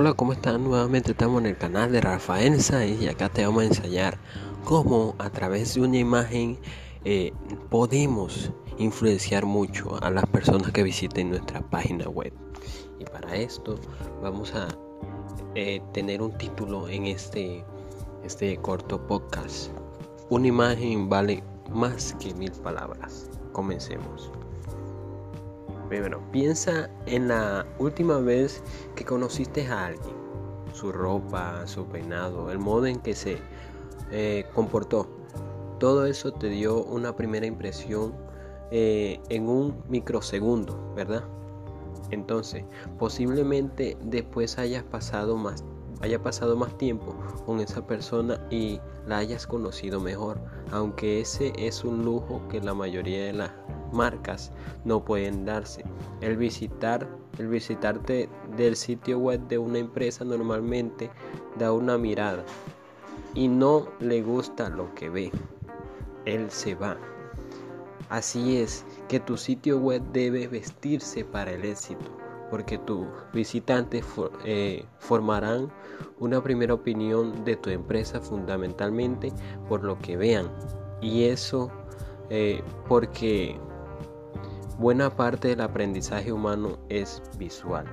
Hola, ¿cómo están? Nuevamente estamos en el canal de Rafael y acá te vamos a enseñar cómo a través de una imagen eh, podemos influenciar mucho a las personas que visiten nuestra página web. Y para esto vamos a eh, tener un título en este, este corto podcast. Una imagen vale más que mil palabras. Comencemos. Primero, piensa en la última vez que conociste a alguien, su ropa, su peinado, el modo en que se eh, comportó. Todo eso te dio una primera impresión eh, en un microsegundo, ¿verdad? Entonces, posiblemente después hayas pasado más haya pasado más tiempo con esa persona y la hayas conocido mejor, aunque ese es un lujo que la mayoría de las marcas no pueden darse. El visitar, el visitarte del sitio web de una empresa normalmente da una mirada y no le gusta lo que ve. Él se va. Así es que tu sitio web debe vestirse para el éxito porque tus visitantes eh, formarán una primera opinión de tu empresa fundamentalmente por lo que vean y eso eh, porque buena parte del aprendizaje humano es visual.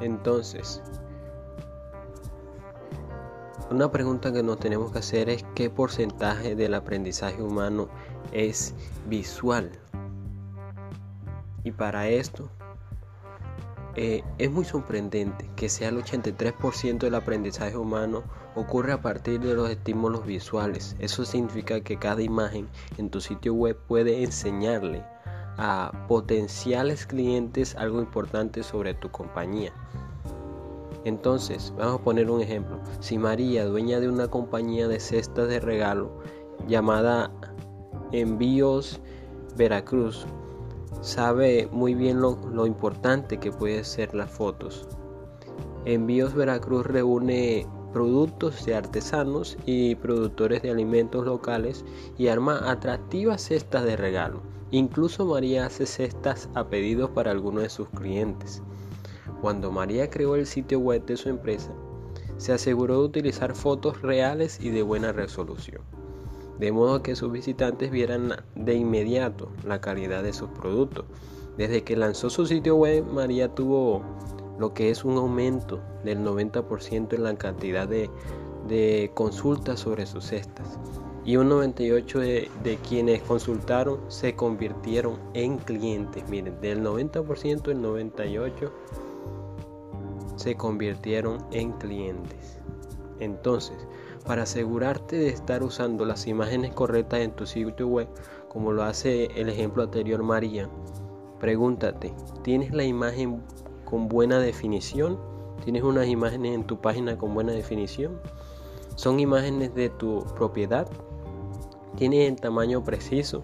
Entonces, una pregunta que nos tenemos que hacer es qué porcentaje del aprendizaje humano es visual. Y para esto eh, es muy sorprendente que sea el 83% del aprendizaje humano ocurre a partir de los estímulos visuales. Eso significa que cada imagen en tu sitio web puede enseñarle a potenciales clientes algo importante sobre tu compañía. Entonces, vamos a poner un ejemplo. Si María, dueña de una compañía de cestas de regalo llamada Envíos Veracruz, sabe muy bien lo, importante que puede ser las fotos. Envíos Veracruz reúne productos de artesanos y productores de alimentos locales y arma atractivas cestas de regalo. Incluso María hace cestas a pedidos para algunos de sus clientes. Cuando María creó el sitio web de su empresa, se aseguró de utilizar fotos reales y de buena resolución de modo que sus visitantes vieran de inmediato la calidad de sus productos. Desde que lanzó su sitio web, María tuvo lo que es un aumento del 90% en la cantidad de, consultas sobre sus cestas. Y un 98% de, de, quienes consultaron se convirtieron en clientes. Miren, del 90% el 98% se convirtieron en clientes. Entonces, para asegurarte de estar usando las imágenes correctas en tu sitio web, como lo hace el ejemplo anterior María, pregúntate, ¿tienes la imagen con buena definición? ¿Tienes unas imágenes en tu página con buena definición? ¿Son imágenes de tu propiedad? ¿Tienen el tamaño preciso?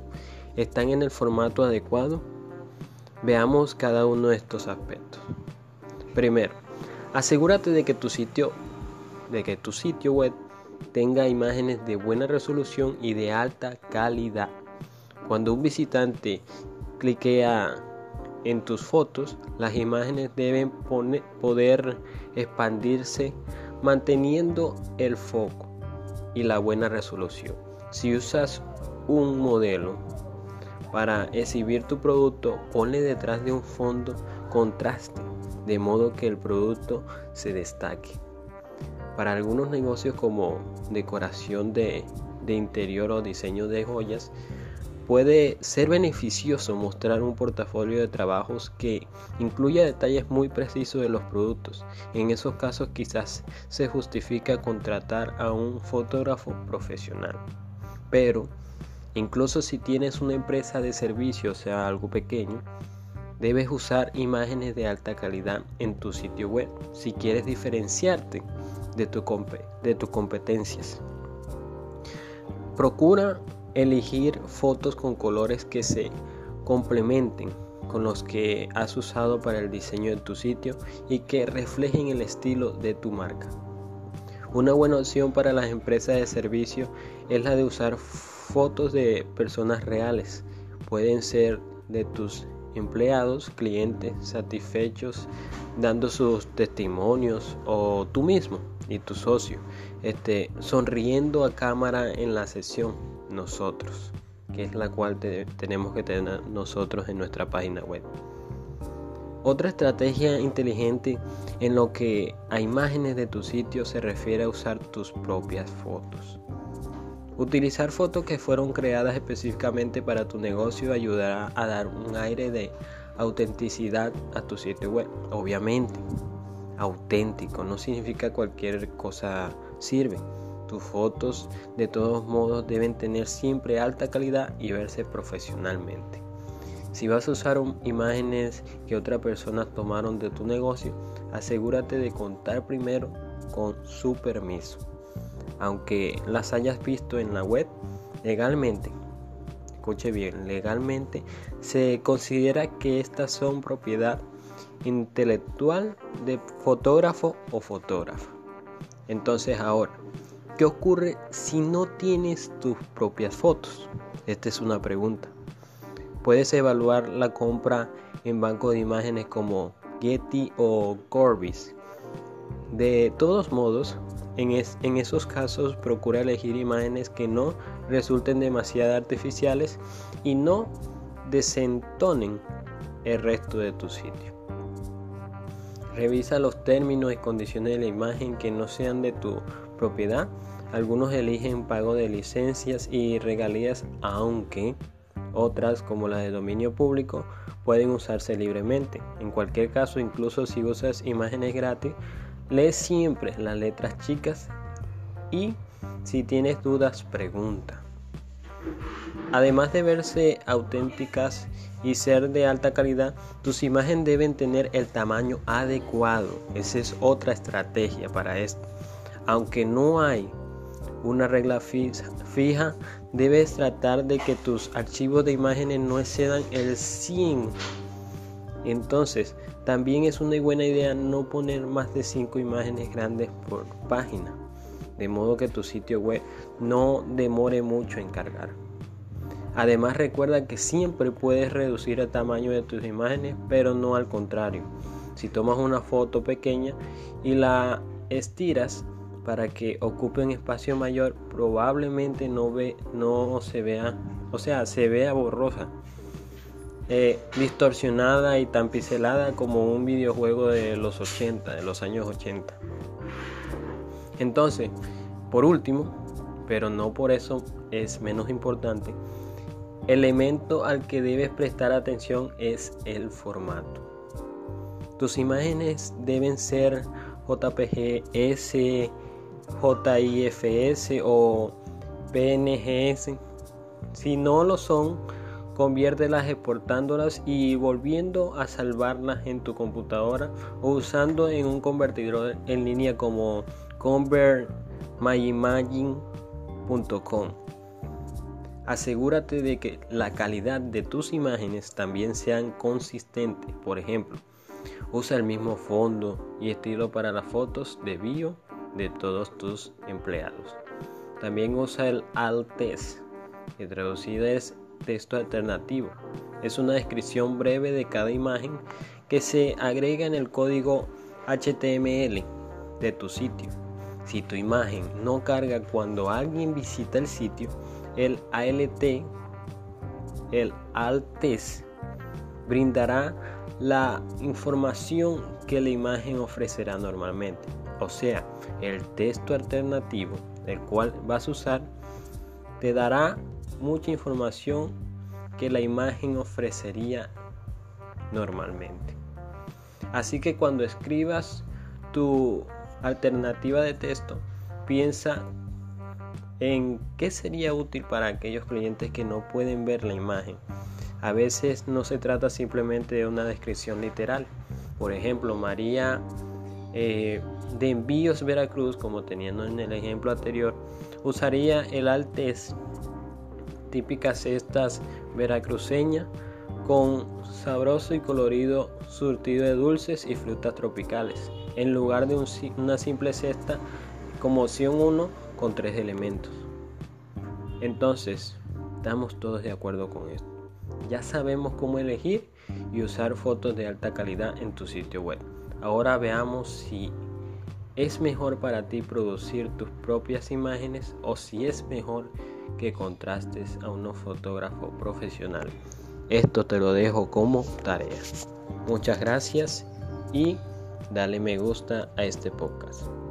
¿Están en el formato adecuado? Veamos cada uno de estos aspectos. Primero, asegúrate de que tu sitio de que tu sitio web tenga imágenes de buena resolución y de alta calidad. Cuando un visitante cliquea en tus fotos, las imágenes deben poder expandirse manteniendo el foco y la buena resolución. Si usas un modelo para exhibir tu producto, ponle detrás de un fondo contraste, de modo que el producto se destaque. Para algunos negocios como decoración de, interior o diseño de joyas, puede ser beneficioso mostrar un portafolio de trabajos que incluya detalles muy precisos de los productos. En esos casos quizás se justifica contratar a un fotógrafo profesional. Pero incluso si tienes una empresa de servicio, o sea algo pequeño, debes usar imágenes de alta calidad en tu sitio web si quieres diferenciarte de, de tus competencias. Procura elegir fotos con colores que se complementen con los que has usado para el diseño de tu sitio y que reflejen el estilo de tu marca. Una buena opción para las empresas de servicio es la de usar fotos de personas reales. Pueden ser de tus empleados, clientes satisfechos dando sus testimonios o tú mismo y tu socio este, sonriendo a cámara en la sesión nosotros que es la cual tenemos que tener nosotros en nuestra página web otra estrategia inteligente en lo que a imágenes de tu sitio se refiere a usar tus propias fotos Utilizar fotos que fueron creadas específicamente para tu negocio ayudará a dar un aire de autenticidad a tu sitio web. Obviamente, auténtico no significa cualquier cosa sirve. Tus fotos de todos modos deben tener siempre alta calidad y verse profesionalmente. Si vas a usar imágenes que otras personas tomaron de tu negocio, asegúrate de contar primero con su permiso aunque las hayas visto en la web, legalmente, escuche bien, legalmente se considera que estas son propiedad intelectual de fotógrafo o fotógrafa. Entonces ahora, ¿qué ocurre si no tienes tus propias fotos? Esta es una pregunta. Puedes evaluar la compra en bancos de imágenes como Getty o Corbis. De todos modos, en, esos casos procura elegir imágenes que no resulten demasiado artificiales y no desentonen el resto de tu sitio. Revisa los términos y condiciones de la imagen que no sean de tu propiedad. Algunos eligen pago de licencias y regalías, aunque otras, como las de dominio público, pueden usarse libremente. En cualquier caso, incluso si usas imágenes gratis, Lee siempre las letras chicas y si tienes dudas pregunta. Además de verse auténticas y ser de alta calidad, tus imágenes deben tener el tamaño adecuado. Esa es otra estrategia para esto. Aunque no hay una regla fija, debes tratar de que tus archivos de imágenes no excedan el 100 entonces, también es una buena idea no poner más de 5 imágenes grandes por página, de modo que tu sitio web no demore mucho en cargar. Además recuerda que siempre puedes reducir el tamaño de tus imágenes, pero no al contrario. Si tomas una foto pequeña y la estiras para que ocupe un espacio mayor, probablemente no, ve, no se vea, o sea, se vea borrosa eh, distorsionada y tan pixelada como un videojuego de los 80, de los años 80. Entonces, por último, pero no por eso es menos importante, elemento al que debes prestar atención es el formato. Tus imágenes deben ser JPG, S, JIFS o PNGS. Si no lo son, conviértelas exportándolas y volviendo a salvarlas en tu computadora o usando en un convertidor en línea como convertmyimagine.com. Asegúrate de que la calidad de tus imágenes también sean consistentes. Por ejemplo, usa el mismo fondo y estilo para las fotos de bio de todos tus empleados. También usa el alt test, que traducida es texto alternativo. Es una descripción breve de cada imagen que se agrega en el código HTML de tu sitio. Si tu imagen no carga cuando alguien visita el sitio, el ALT, el ALTES, brindará la información que la imagen ofrecerá normalmente. O sea, el texto alternativo el cual vas a usar te dará mucha información que la imagen ofrecería normalmente. Así que cuando escribas tu alternativa de texto, piensa en qué sería útil para aquellos clientes que no pueden ver la imagen. A veces no se trata simplemente de una descripción literal. Por ejemplo, María eh, de Envíos Veracruz, como teniendo en el ejemplo anterior, usaría el altes típicas cestas veracruceñas con sabroso y colorido surtido de dulces y frutas tropicales, en lugar de una simple cesta como opción 1 con tres elementos. Entonces, estamos todos de acuerdo con esto. Ya sabemos cómo elegir y usar fotos de alta calidad en tu sitio web. Ahora veamos si es mejor para ti producir tus propias imágenes o si es mejor que contrastes a un fotógrafo profesional. Esto te lo dejo como tarea. Muchas gracias y dale me gusta a este podcast.